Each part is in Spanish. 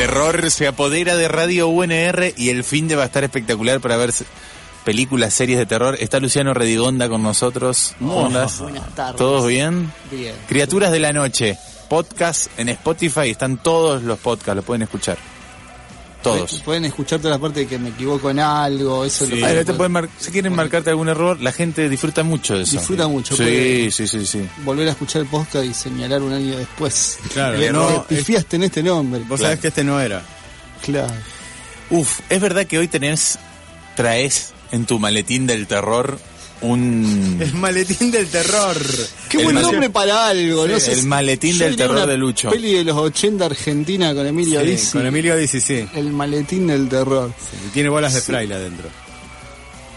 terror se apodera de Radio UNR y el fin de va a estar espectacular para ver películas, series de terror. Está Luciano Redigonda con nosotros. Buenas tardes. ¿Todos bien? Bien. Criaturas de la Noche, podcast en Spotify, están todos los podcasts, lo pueden escuchar. Todos. Pueden escuchar toda la parte de que me equivoco en algo, eso Sí. lo Ahí te pueden mar- si quieren marcarte algún error, la gente disfruta mucho de eso. Disfruta mucho, Sí, porque- sí, sí, sí. volver a escuchar el podcast y señalar un año después. Claro, Le- no, en este nombre. Vos Claro. sabés que este no era. Claro. Uf, es verdad que hoy tenés, traes en tu maletín del terror un... El maletín del terror. Qué El buen nombre para algo, Sí, no sé. el maletín yo del terror una de Lucho. Peli de los 80 argentina con Emilio Sí, Dizzi. con Emilio dice sí. El maletín del terror. Y tiene bolas de fraile adentro.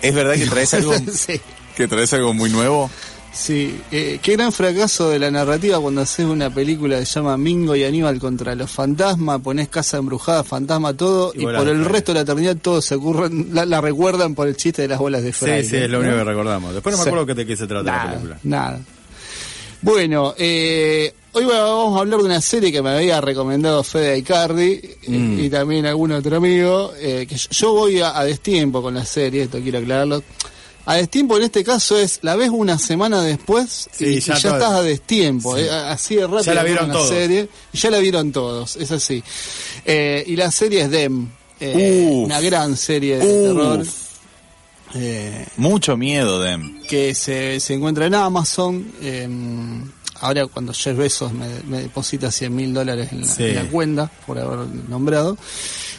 Es verdad que traes algo, sí. que traes algo muy nuevo. Sí, eh, qué gran fracaso de la narrativa cuando haces una película que se llama Mingo y Aníbal contra los fantasmas, pones casa embrujada, fantasma, todo, Y y, por el resto de la eternidad todos se ocurren, la, la recuerdan por el chiste de las bolas de Sí, fraile. sí, es lo ¿no? único que recordamos. Después no me Sí. acuerdo de qué se trata la Nada, película. nada. Bueno, eh, hoy vamos a hablar de una serie que me había recomendado Fede Icardi eh, Mm. y también algún otro amigo, eh, que yo, yo voy a, a destiempo con la serie, esto quiero aclararlo. A destiempo en este caso es, la ves una semana después Sí, y, y ya estás a destiempo, Sí. eh, así de rápido. Ya la vieron una todos. serie, y ya la vieron todos, es así. Eh, y la serie es Dem, eh, una gran serie de Uf. terror. Eh, Mucho miedo, Dem. que se, se encuentra en Amazon. eh, ahora cuando Jeff Bezos me, me deposita 100 mil dólares en, la- Sí. en la cuenta, por haber nombrado.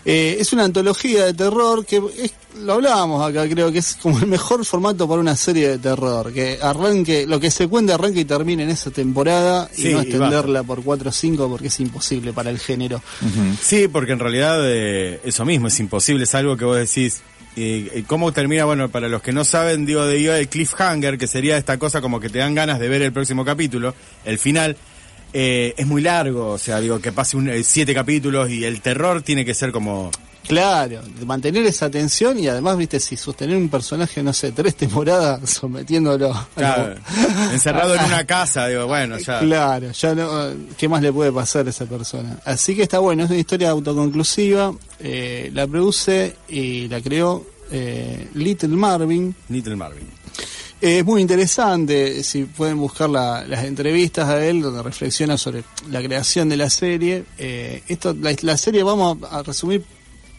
Eh, es una antología de terror que es- lo hablábamos acá, creo que es como el mejor formato para una serie de terror. Que arranque, lo que se cuente arranque y termine en esa temporada y no y extenderla por 4 o 5 porque es imposible para el género. Sí, porque en realidad eh, eso mismo es imposible, es algo que vos decís. Y, y cómo termina, bueno, para los que no saben, digo, de el cliffhanger, que sería esta cosa como que te dan ganas de ver el próximo capítulo, el final, eh, es muy largo, o sea, digo, que pase un, eh, siete capítulos y el terror tiene que ser como... Claro, mantener esa tensión y además, viste, si sostener un personaje, no sé, tres temporadas sometiéndolo lo- claro, encerrado en una casa, digo, bueno, ya... Claro, ya no, ¿qué más le puede pasar a esa persona? Así que está bueno, es una historia autoconclusiva, eh, la produce y la creó eh, Little Marvin. Little Marvin. Eh, es muy interesante, si pueden buscar la- las entrevistas a él, donde reflexiona sobre la creación de la serie. Eh, esto, la, la serie vamos a, a resumir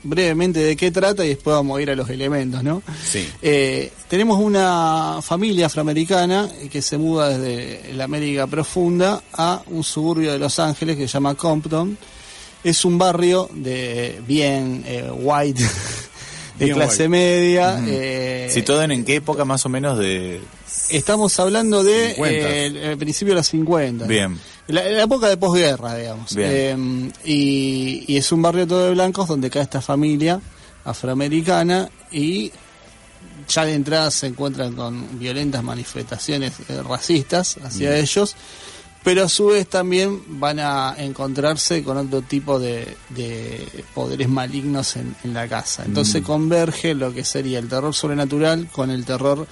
brevemente de qué trata y después vamos a ir a los elementos, ¿no? Sí. Eh, tenemos una familia afroamericana que se muda desde la América profunda a un suburbio de Los Ángeles que se llama Compton. Es un barrio de bien eh, white, de Bien clase media. eh, ¿Situado en qué época más o menos de...? Estamos hablando de 50. eh, el, el principio de los 50. Bien. La, la época de posguerra, digamos. Bien. Eh, y, y es un barrio todo de blancos donde cae esta familia afroamericana y ya de entrada se encuentran con violentas manifestaciones eh, racistas hacia ellos, pero a su vez también van a encontrarse con otro tipo de, de poderes malignos en, en la casa. Entonces converge lo que sería el terror sobrenatural con el terror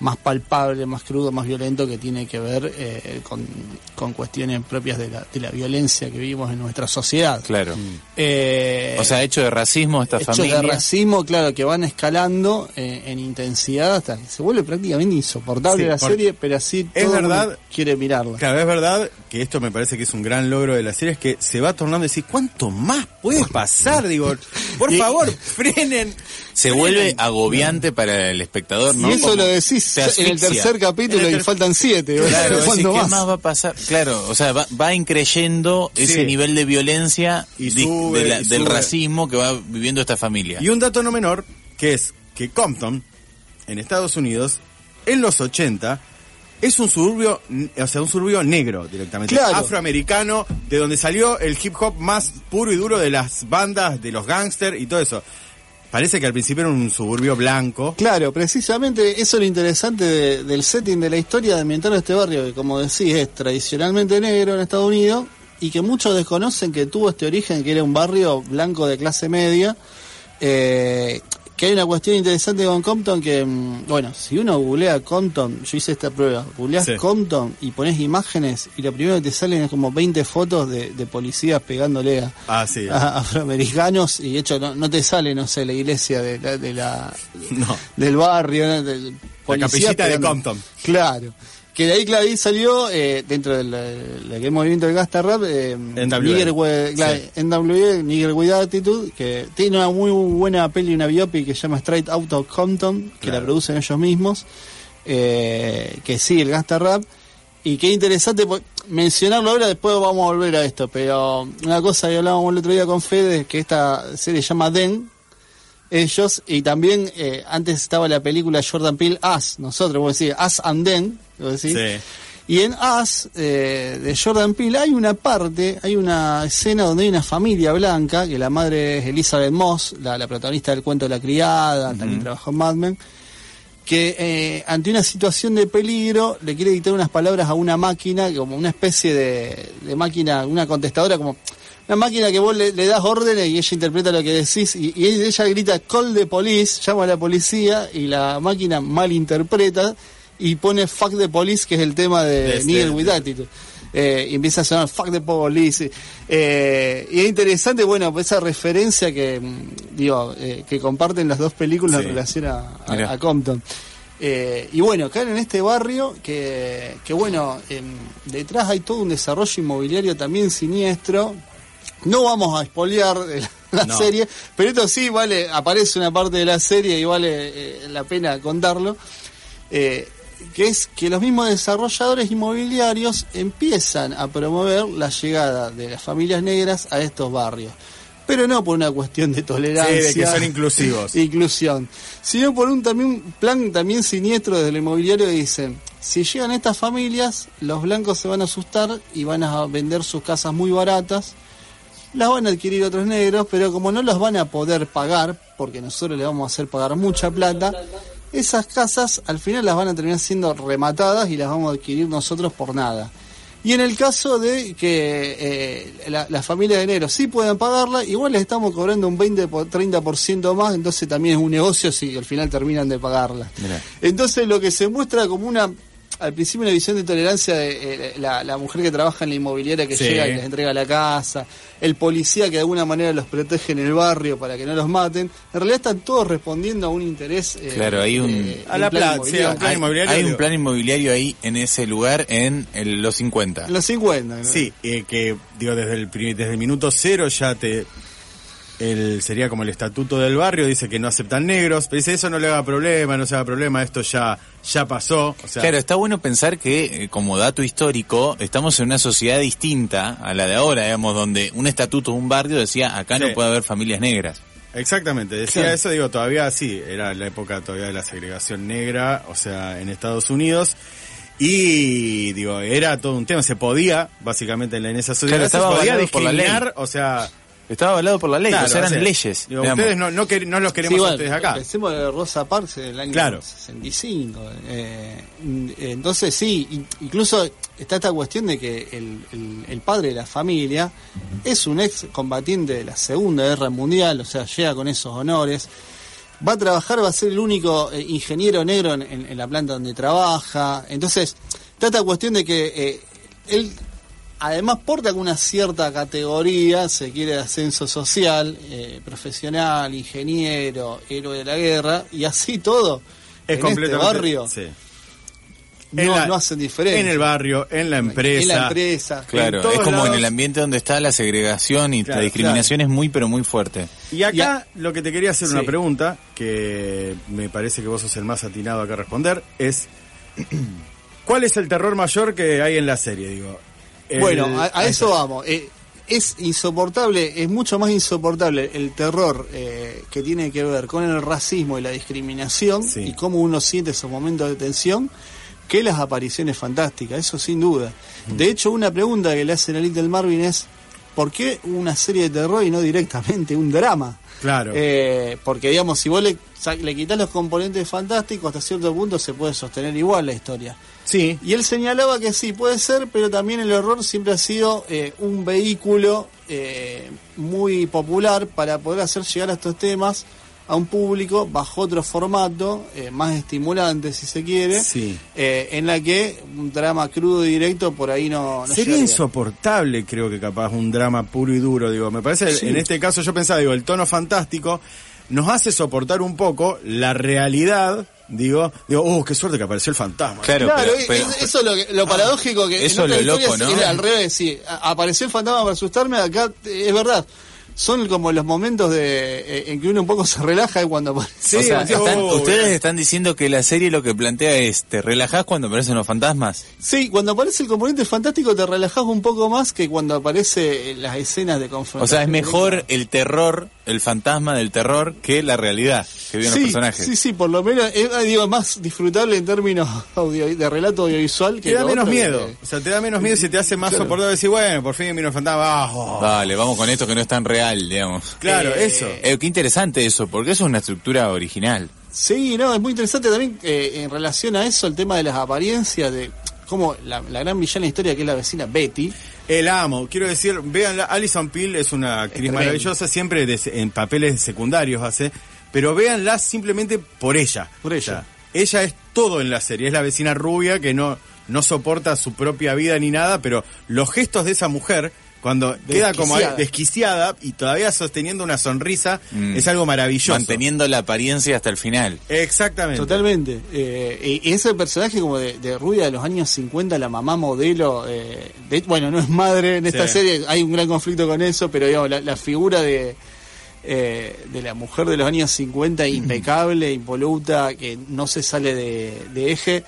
más palpable, más crudo, más violento que tiene que ver eh, con, con cuestiones propias de la, de la violencia que vivimos en nuestra sociedad. Claro. Eh, O sea, hecho de racismo esta hechos familia. de racismo, claro, que van escalando eh, en intensidad hasta que se vuelve prácticamente insoportable Sí, la serie, pero así Es todo verdad- quiere mirarla. Claro, es verdad que esto me parece que es un gran logro de la serie, es que se va tornando y decir, ¿cuánto más puede pasar? Digo, por favor, frenen. Se frenen. vuelve agobiante para el espectador, ¿no? y eso Como lo decís en el tercer capítulo y faltan siete. Claro, ¿cuándo decís, ¿qué más? más va a pasar? Claro, o sea, va, va increyendo ese nivel de violencia Y di- sube, de la- y del racismo que va viviendo esta familia. Y un dato no menor, que es que Compton, en Estados Unidos, en los 80, es un suburbio, o sea, un suburbio negro directamente, Claro. afroamericano, de donde salió el hip hop más puro y duro de las bandas, de los gangsters y todo eso. Parece que al principio era un suburbio blanco. Claro, precisamente eso es lo interesante de- del setting de la historia de ambientar este barrio, que como decís es tradicionalmente negro en Estados Unidos y que muchos desconocen que tuvo este origen, que era un barrio blanco de clase media, eh, que hay una cuestión interesante con Compton que, mm, bueno, si uno googlea Compton, yo hice esta prueba, googleás Sí. Compton y pones imágenes y lo primero que te salen es como 20 fotos de, de policías pegándole a, Ah, sí. a afroamericanos y de hecho no, no te sale, no sé, la iglesia de la, de la- No. del barrio, ¿no? Del- policías capillita de Compton. Claro. Que de ahí, claro, ahí salió, eh, dentro del, del del movimiento del Gasta Rap, eh. Nigger with- claro, Sí. NWA, Nigger with Attitude, que tiene una muy buena peli, una biopic que se llama Straight Out of Compton, que Claro. la producen ellos mismos, eh, que sí, el Gasta Rap. Y qué interesante pues, mencionarlo ahora, después vamos a volver a esto, pero una cosa que hablábamos el otro día con Fede, que esta serie se llama Den, ellos, y también eh, antes estaba la película Jordan Peele, Us, nosotros, vos decís, Us and Then, vos decís. Sí. Y en Us, eh, de Jordan Peele, hay una parte, hay una escena donde hay una familia blanca, que la madre es Elizabeth Moss, la, la protagonista del cuento de la criada, también trabajó en Mad Men, que eh, ante una situación de peligro le quiere dictar unas palabras a una máquina, como una especie de, de máquina, una contestadora, como una máquina que vos le, le das órdenes y ella interpreta lo que decís, y, y ella grita call the police, llama a la policía, y la máquina malinterpreta y pone fuck the police, que es el tema de, De Nigel with Attitude. Eh, y empieza a sonar fuck the police. Eh, y es interesante, bueno, pues esa referencia que, mm, digo, eh, que comparten las dos películas Sí. en relación a, a- Mirá. a Compton. Eh, y bueno, caen en este barrio que, que bueno, em, detrás hay todo un desarrollo inmobiliario también siniestro. No vamos a espolear eh, la No. serie, pero esto sí vale, aparece una parte de la serie y vale eh, la pena contarlo. Eh, que es que los mismos desarrolladores inmobiliarios empiezan a promover la llegada de las familias negras a estos barrios. Pero no por una cuestión de Sí, tolerancia. de que son inclusivos. inclusión, sino por un también plan también siniestro desde el inmobiliario que dicen, si llegan estas familias, los blancos se van a asustar y van a vender sus casas muy baratas, las van a adquirir otros negros, pero como no las van a poder pagar, porque nosotros les vamos a hacer pagar mucha plata, esas casas al final las van a terminar siendo rematadas y las vamos a adquirir nosotros por nada. Y en el caso de que eh, la, la familia de negros sí puedan pagarla, igual les estamos cobrando un 20 por 30% más, entonces también es un negocio si al final terminan de pagarla. Mirá. Entonces lo que se muestra como una, al principio una visión de tolerancia de eh, la, la mujer que trabaja en la inmobiliaria que Sí. llega y les entrega la casa, el policía que de alguna manera los protege en el barrio para que no los maten, en realidad están todos respondiendo a un interés. eh, Claro, hay un- A la plan inmobiliario. sí, un plan Hay, inmobiliario, hay un digo. plan inmobiliario ahí en ese lugar en el- los 50. En los 50. ¿no? Sí, eh, que digo desde el desde el minuto cero ya te el sería como el estatuto del barrio dice que no aceptan negros, pero dice eso no le haga problema, no se haga problema, esto ya ya pasó, o sea, Claro, está bueno pensar que, eh, como dato histórico, estamos en una sociedad distinta a la de ahora, digamos, donde un estatuto de un barrio decía, acá no puede haber familias negras. Exactamente, decía Claro. eso, digo, todavía sí, era la época todavía de la segregación negra, o sea, en Estados Unidos. Y digo, era todo un tema, se podía, básicamente en esa sociedad, Claro, se podía avalado por la ley. discriminar, o sea, Estaba avalado por la ley, claro, o sea, eran o sea, leyes. digo, ustedes no, no, quer- no los queremos Sí, a ustedes acá. Empecemos de Rosa Parks del año Claro. 65. eh, entonces, sí, in- incluso está esta cuestión de que el, el- el padre de la familia es un ex combatiente de la Segunda Guerra Mundial, o sea, llega con esos honores. Va a trabajar, va a ser el único eh, ingeniero negro en, en- en la planta donde trabaja. Entonces, está esta cuestión de que eh, él además porta con una cierta categoría, se quiere de ascenso social, eh, profesional, ingeniero, héroe de la guerra, y así todo. Es en completamente. este barrio sí. no, En la- no hacen diferencia. En el barrio, en la empresa. En la empresa. Claro, en es como en el ambiente donde está la segregación y Claro, la discriminación es muy, pero muy fuerte. Y acá lo que te quería hacer una pregunta, que me parece que vos sos el más atinado acá a responder, es ¿cuál es el terror mayor que hay en la serie? Digo, El- Bueno, a, a eso vamos. Eh, es insoportable, es mucho más insoportable el terror eh, que tiene que ver con el racismo y la discriminación Sí. y cómo uno siente esos momentos de tensión que las apariciones fantásticas, eso sin duda. Mm. De hecho, una pregunta que le hacen a Little Marvin es ¿por qué una serie de terror y no directamente un drama? Claro. Eh, porque digamos, si vos le, le quitas los componentes fantásticos, hasta cierto punto se puede sostener igual la historia. sí, Y él señalaba que sí, puede ser, pero también el horror siempre ha sido eh, un vehículo eh, muy popular para poder hacer llegar a estos temas a un público bajo otro formato, eh, más estimulante si se quiere, Sí. eh, en la que un drama crudo y directo por ahí no... no Sería llegaría. insoportable, creo que capaz, un drama puro y duro, digo. Me parece, Sí. en este caso yo pensaba, digo, el tono fantástico nos hace soportar un poco la realidad, digo, digo, uh, qué suerte que apareció el fantasma. Claro, Claro, pero- es- pero- es- eso es lo, que- lo paradójico que Eso en es lo loco, ¿no? era al revés, sí. Apareció el fantasma para asustarme, acá es verdad. Son como los momentos de eh, en que uno un poco se relaja y cuando aparece. Sí, o sea, están- oh, ustedes están diciendo que la serie lo que plantea es, ¿te relajás cuando aparecen los fantasmas? Sí, cuando aparece el componente fantástico te relajás un poco más que cuando aparece las escenas de confrontación. O sea, es mejor el terror, el fantasma del terror, que la realidad que viven sí, los personajes. Sí, sí, por lo menos es ah, digo, más disfrutable en términos audio, de relato audiovisual que Te da menos otro que- miedo. O sea, te da menos miedo y se te hace más Claro. soportable decir, bueno, por fin vino el fantasma. ah, oh. Dale, vamos con esto que no es tan real, digamos. Claro, Eh, eso. Eh, qué interesante eso, porque eso es una estructura original. Sí, no, es muy interesante también eh, en relación a eso el tema de las apariencias de cómo la, la gran villana historia que es la vecina Betty. El amo, quiero decir, vean, Alison Peel es una actriz maravillosa, siempre de- en papeles secundarios hace, pero véanla simplemente por ella. Por ella. O sea, ella es todo en la serie, es la vecina rubia que no, no soporta su propia vida ni nada, pero los gestos de esa mujer, cuando queda como ahí Desquiciada. y todavía sosteniendo una sonrisa, Mm. es algo maravilloso. Manteniendo la apariencia hasta el final. Exactamente. Totalmente. Eh, y y ese personaje como de, de rubia de los años 50, la mamá modelo, eh, de- bueno, no es madre en esta Sí. serie, hay un gran conflicto con eso, pero digamos, la, la figura de, eh, de la mujer de los años 50 impecable, impoluta, que no se sale de, de eje.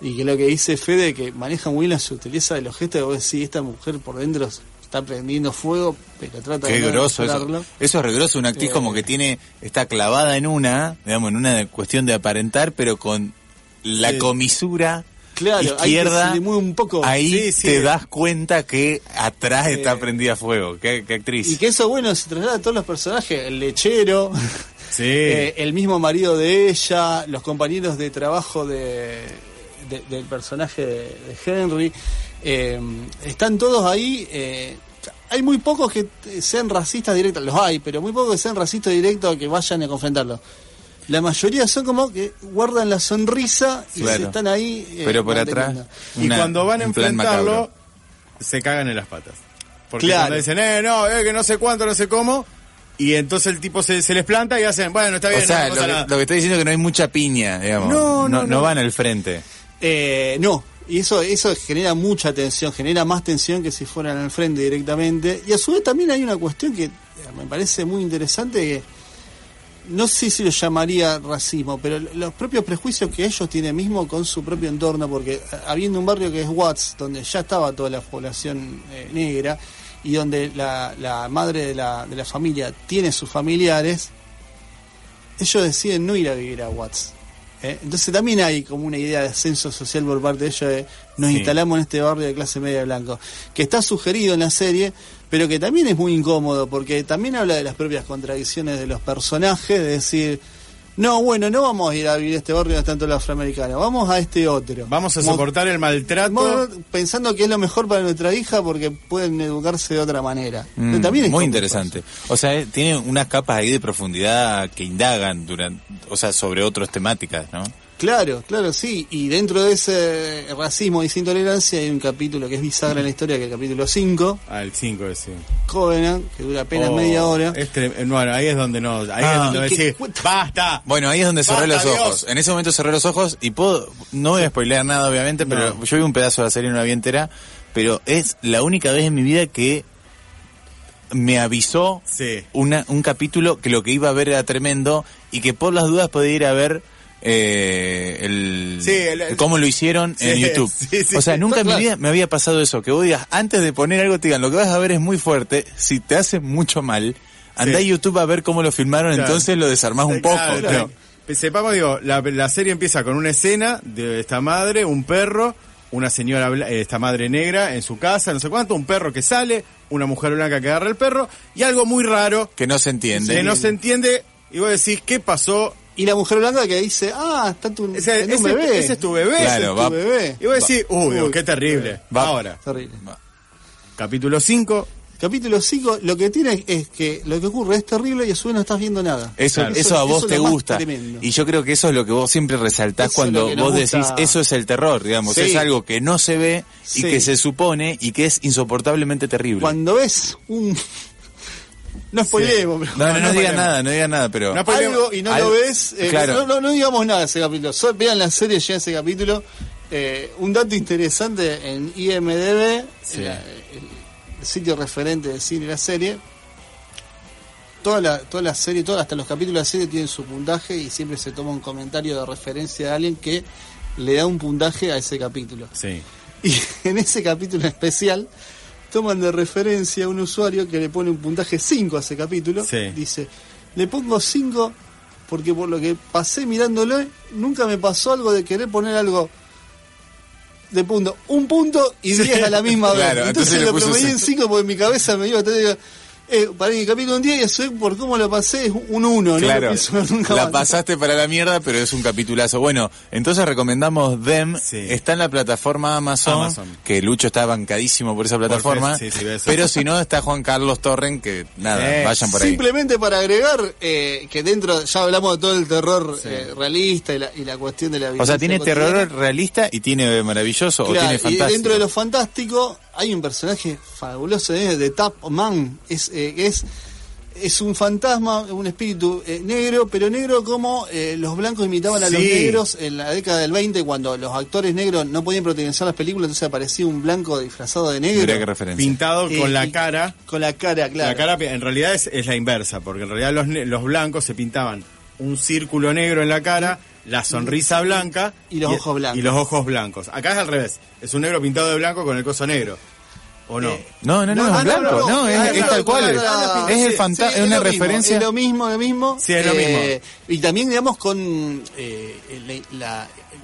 Y que lo que dice Fede, que maneja muy bien la sutileza de los gestos, que vos decís, esta mujer por dentro está prendiendo fuego, pero trata Qué de no groso eso. Eso es regroso, una actriz Eh. como que tiene, está clavada en una, digamos, en una cuestión de aparentar, pero con la Sí. comisura Claro, ahí izquierda, mueve un poco. ahí Sí, sí. te das cuenta que atrás está Eh. prendida a fuego. Qué, qué actriz. Y que eso, bueno, se traslada a todos los personajes. El lechero, Sí. eh, el mismo marido de ella, los compañeros de trabajo de, de- del personaje de, de Henry. Eh, están todos ahí. eh, hay muy pocos que sean racistas directos, los hay, pero muy pocos que sean racistas directos que vayan a confrontarlos. La mayoría son como que guardan la sonrisa y Claro. se están ahí. eh, pero por atrás. Y cuando van a enfrentarlo, macabro. se cagan en las patas. Porque Claro. cuando dicen, eh, no, eh, que no sé cuánto, no sé cómo, y entonces el tipo se, se les planta y hacen, bueno, está bien, O sea, no lo, que, nada. lo que estoy diciendo es que no hay mucha piña, digamos. No, no, no. van al frente. Eh, no, y eso, eso genera mucha tensión, genera más tensión que si fueran al frente directamente. Y a su vez también hay una cuestión que eh, me parece muy interesante que no sé si lo llamaría racismo, pero los propios prejuicios que ellos tienen mismo con su propio entorno, porque eh, habiendo un barrio que es Watts, donde ya estaba toda la población eh, negra, y donde la, la madre de la, de la familia tiene sus familiares, ellos deciden no ir a vivir a Watts. ¿Eh? Entonces también hay como una idea de ascenso social por parte de ellos de nos Sí. instalamos en este barrio de clase media blanco, que está sugerido en la serie, pero que también es muy incómodo, porque también habla de las propias contradicciones de los personajes, de decir, no, bueno, no vamos a ir a vivir a este barrio donde están todos los afroamericanos, vamos a este otro. Vamos a Mo- soportar el maltrato. mo- pensando que es lo mejor para nuestra hija porque pueden educarse de otra manera. Mm, Pero también es muy interesante. O sea, eh, tiene unas capas ahí de profundidad que indagan durante, o sea, sobre otras temáticas, ¿no? Claro, claro, sí. Y dentro de ese racismo y esa intolerancia hay un capítulo que es bisagra en la historia, que es el capítulo 5, Ah, el 5 ese. Covenant, que dura apenas Oh, media hora. es tre- eh, bueno, ahí es donde no, ahí Ah. es donde Y que decís, basta. Bueno, ahí es donde cerré los Dios. ojos. En ese momento cerré los ojos y puedo, no voy a spoilear nada obviamente, pero No. yo vi un pedazo de la serie, no la vi entera, pero es la única vez en mi vida que me avisó Sí. una, un capítulo que lo que iba a ver era tremendo y que por las dudas podía ir a ver eh, el, Sí, el- cómo lo hicieron en YouTube. sí, o sea, nunca en mi vida me había pasado eso, que vos digas, antes de poner algo te digan, lo que vas a ver es muy fuerte, si te hace mucho mal, anda Sí. a YouTube a ver cómo lo filmaron, Claro. entonces lo desarmás un poco. Claro. Sepamos, digo, la, la serie empieza con una escena de esta madre, un perro, una señora, eh, esta madre negra en su casa, no sé cuánto, un perro que sale, una mujer blanca que agarra el perro, y algo muy raro que no se entiende. que no se entiende, y vos decís, ¿qué pasó? Y la mujer blanca que dice, ah, está tu, Ese, está tu ese- bebé. ese es tu bebé. Claro, ese es tu va- bebé. Y vos decís, uy, Uy, qué terrible. va- Ahora, Terrible. capítulo 5, Capítulo 5, lo que tiene es que lo que ocurre es terrible y a su vez no estás viendo nada. Eso, eso, a vos eso te gusta. Y yo creo que eso es lo que vos siempre resaltás cuando vos decís, eso es el terror, digamos. Sí. Es algo que no se ve y Sí. que se supone y que es insoportablemente terrible. Cuando ves un... No spoilemos, pero... No, no, no, no ponemos. nada, no digan nada, pero... No algo y no lo ves, eh, claro. no, digamos nada de ese capítulo. Vean la serie ya ese capítulo. Eh, un dato interesante en IMDB, Sí. el sitio referente de cine y la serie. Toda la, toda la serie, toda, hasta los capítulos de la serie tienen su puntaje y siempre se toma un comentario de referencia de alguien que le da un puntaje a ese capítulo. Sí. Y en ese capítulo especial toman de referencia a un usuario que le pone un puntaje 5 a ese capítulo. Sí. Dice, le pongo 5 porque por lo que pasé mirándolo, nunca me pasó algo de querer poner algo de punto. Un punto y 10 a la misma vez. Claro, entonces entonces lo promedié en cinco. 5 porque en mi cabeza me iba a tener... Eh, para mi capítulo un 10 y eso es por cómo lo pasé es un 1, ¿no? Claro, No nunca la más. pasaste para la mierda, pero es un capitulazo. Bueno, entonces recomendamos Them. Sí. Está en la plataforma Amazon, Amazon. que Lucho está bancadísimo por esa plataforma. sí, sí, pero si no, está Juan Carlos Torren, que nada, vayan por ahí. Simplemente para agregar eh, que dentro, ya hablamos de todo el terror Sí. eh, realista y la, y la cuestión de la O sea, tiene cotidiana. terror realista y tiene maravilloso o tiene y fantástico. dentro de lo fantástico hay un personaje fabuloso eh, de Tap Man. Es, eh, es, es un fantasma, un espíritu eh, negro, pero negro como eh, los blancos imitaban a los negros en la década del 20 cuando los actores negros no podían protagonizar las películas, entonces aparecía un blanco disfrazado de negro. Mirá qué referencia. Pintado Eh, con la cara. Con la cara, claro. La cara en realidad es, es la inversa, porque en realidad los, ne- los blancos se pintaban un círculo negro en la cara, la sonrisa blanca Y los ojos blancos. Y los ojos blancos. Acá es al revés, es un negro pintado de blanco con el coso negro. ¿O no? Eh, No, no, no, No, es no, blanco, no, no, no, es, tal cual. es el sí, fanta- sí, es una mismo, referencia. es lo mismo, lo mismo. Sí, es lo mismo. Y también, digamos, con eh,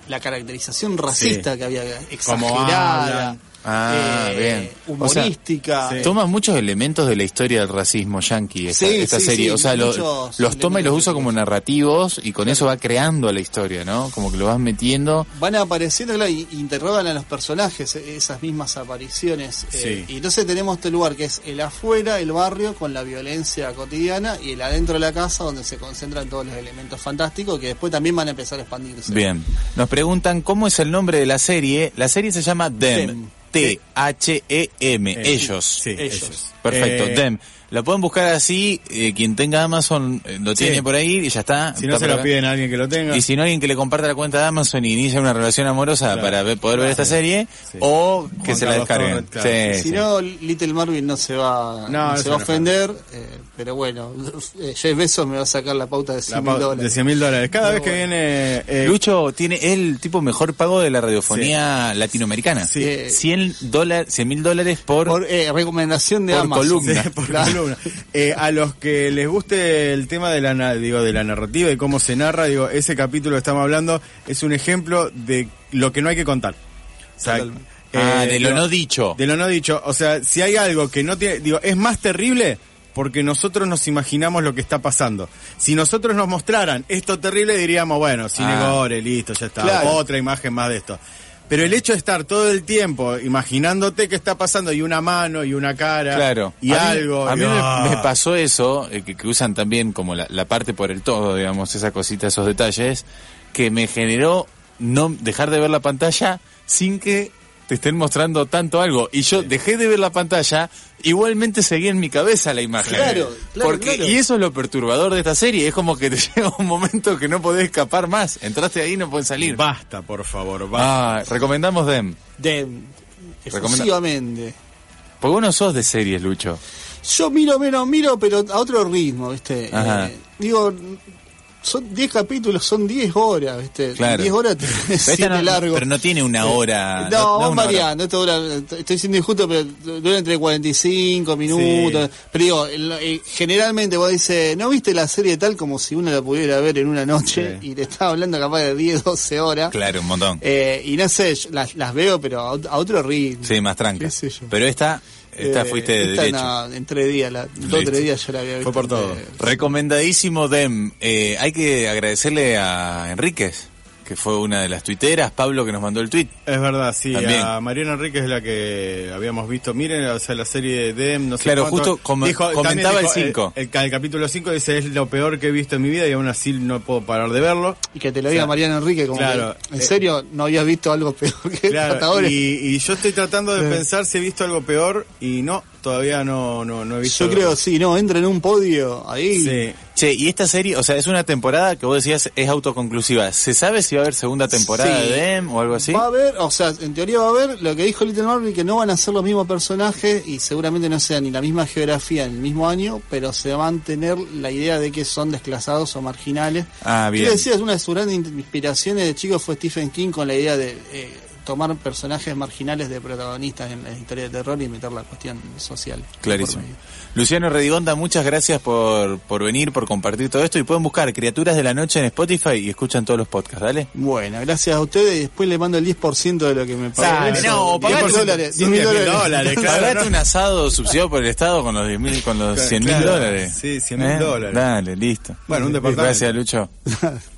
la, caracterización racista Sí. que había, Como exagerada, hablan. Ah, eh, bien. O sea, humorística. sí. Toma muchos elementos de la historia del racismo yankee esta, Sí, esta sí, serie. sí, o sea, lo- los toma y los usa como narrativos y con eso va creando la historia, ¿no? Como que lo vas metiendo. Van apareciendo, claro, y interrogan a los personajes, eh, esas mismas apariciones. eh, Sí. y entonces tenemos este lugar que es el afuera, el barrio, con la violencia cotidiana, y el adentro de la casa, donde se concentran todos los elementos fantásticos, que después también van a empezar a expandirse. Bien. Nos preguntan cómo es el nombre de la serie. La serie se llama Them. Them. T-H-E-M. Eh, ellos. Sí, Ellos. ellos. Perfecto, Eh, Them. La pueden buscar así. eh, quien tenga Amazon eh, lo Sí. tiene por ahí y ya está. Si no Está se lo acá. piden a alguien que lo tenga. Y si no, alguien que le comparta la cuenta de Amazon y inicia una relación amorosa Claro. para ver- poder ver esta serie, Sí. o que Juan se la descarguen. Torres, claro. Sí, Si sí. no, Little Marvin no se va, No, se va a ofender, eh, pero bueno, eh, Jeff Bezos me va a sacar la pauta de 100 La mil pa- de dólares. 100 mil dólares. Cada Pero vez que bueno. viene... eh, Lucho tiene es el tipo mejor pago de la radiofonía latinoamericana. Sí. 100 dólares, 100 mil dólares por, Por eh, recomendación de por Amazon. columna. Sí, por Claro. Eh, a los que les guste el tema de la digo de la narrativa y cómo se narra, digo, ese capítulo que estamos hablando es un ejemplo de lo que no hay que contar. O sea, Totalmente. Ah, eh, de lo no dicho. De lo no dicho. O sea, si hay algo que no tiene, digo, es más terrible porque nosotros nos imaginamos lo que está pasando. Si nosotros nos mostraran esto terrible, diríamos, bueno, cine Ah. gore, listo, ya está. Claro. Otra imagen más de esto. Pero el hecho de estar todo el tiempo imaginándote qué está pasando y una mano y una cara Claro. y a mí, algo. A mí me pasó eso, eh, que, que usan también como la, la parte por el todo, digamos, esa cosita, esos detalles, que me generó no dejar de ver la pantalla sin que te estén mostrando tanto algo. Y yo dejé de ver la pantalla, igualmente seguía en mi cabeza la imagen. Claro, claro, Porque, claro. Y eso es lo perturbador de esta serie, es como que te llega un momento que no podés escapar más. Entraste ahí y no podés salir. Basta, por favor, basta. Ah, recomendamos Dem. De, Recomenda- exclusivamente. Porque vos no sos de series, Lucho. Yo miro menos, miro, pero a otro ritmo, ¿viste? Ajá. Eh, digo, son 10 capítulos, son 10 horas, ¿viste? Claro. 10 horas te no, largo. pero no tiene una hora. No, hora. variando, esto dura, estoy siendo injusto, pero dura entre 45 minutos. Pero digo, eh, generalmente vos dices, ¿no viste la serie tal como si uno la pudiera ver en una noche? Sí. Y te estaba hablando capaz de 10, 12 horas. Claro, un montón. Eh, y no sé, las, las veo, pero a, ot- a otro ritmo. Sí, más tranca. Pero esta, esta Eh, fuiste de esta derecho. no, en tres días, la, dos tres días yo la había visto. Fue por todo. Recomendadísimo Dem. Eh, hay que agradecerle a Enríquez. Que fue una de las tuiteras, Pablo que nos mandó el tweet. Es verdad, sí. También. A Mariana Enrique es la que habíamos visto. Miren, o sea, la serie de Dem, no sé Claro, cuánto. justo com- Dijo- comentaba el cinco. El, el capítulo 5 dice, es lo peor que he visto en mi vida y aún así no puedo parar de verlo. Y que te lo diga O sea, Mariano Enrique, como claro, que, en eh, serio, no habías visto algo peor que Claro, y, y yo estoy tratando de pensar si he visto algo peor y no, todavía no, no, no he visto Yo creo, sí, no, entra en un podio ahí. Sí. Che, y esta serie, o sea, es una temporada que vos decías es autoconclusiva. ¿Se sabe si va a haber segunda temporada Sí. de Dem o algo así? Va a haber, o sea, en teoría va a haber lo que dijo Little Marvel, que no van a ser los mismos personajes y seguramente no sea ni la misma geografía en el mismo año, pero se va a mantener la idea de que son desclasados o marginales. Ah, bien. Quiero decir, una de sus grandes inspiraciones de chico fue Stephen King con la idea de eh, tomar personajes marginales de protagonistas en la historia de terror y meter la cuestión social. Clarísimo. Luciano Redigonda, muchas gracias por, por venir, por compartir todo esto y pueden buscar Criaturas de la Noche en Spotify y escuchan todos los podcasts, ¿dale? Bueno, gracias a ustedes y después le mando el 10% de lo que me pagó. no, 10 pagate- dólares. 10 10.000 mil dólares. dólares, claro. Pagate no. un asado subsidiado por el Estado con los 10 mil, con los Claro, 100 mil claro. dólares. Sí, 100.000 dólares. Dale, listo. Bueno, un departamento. Gracias, Lucho.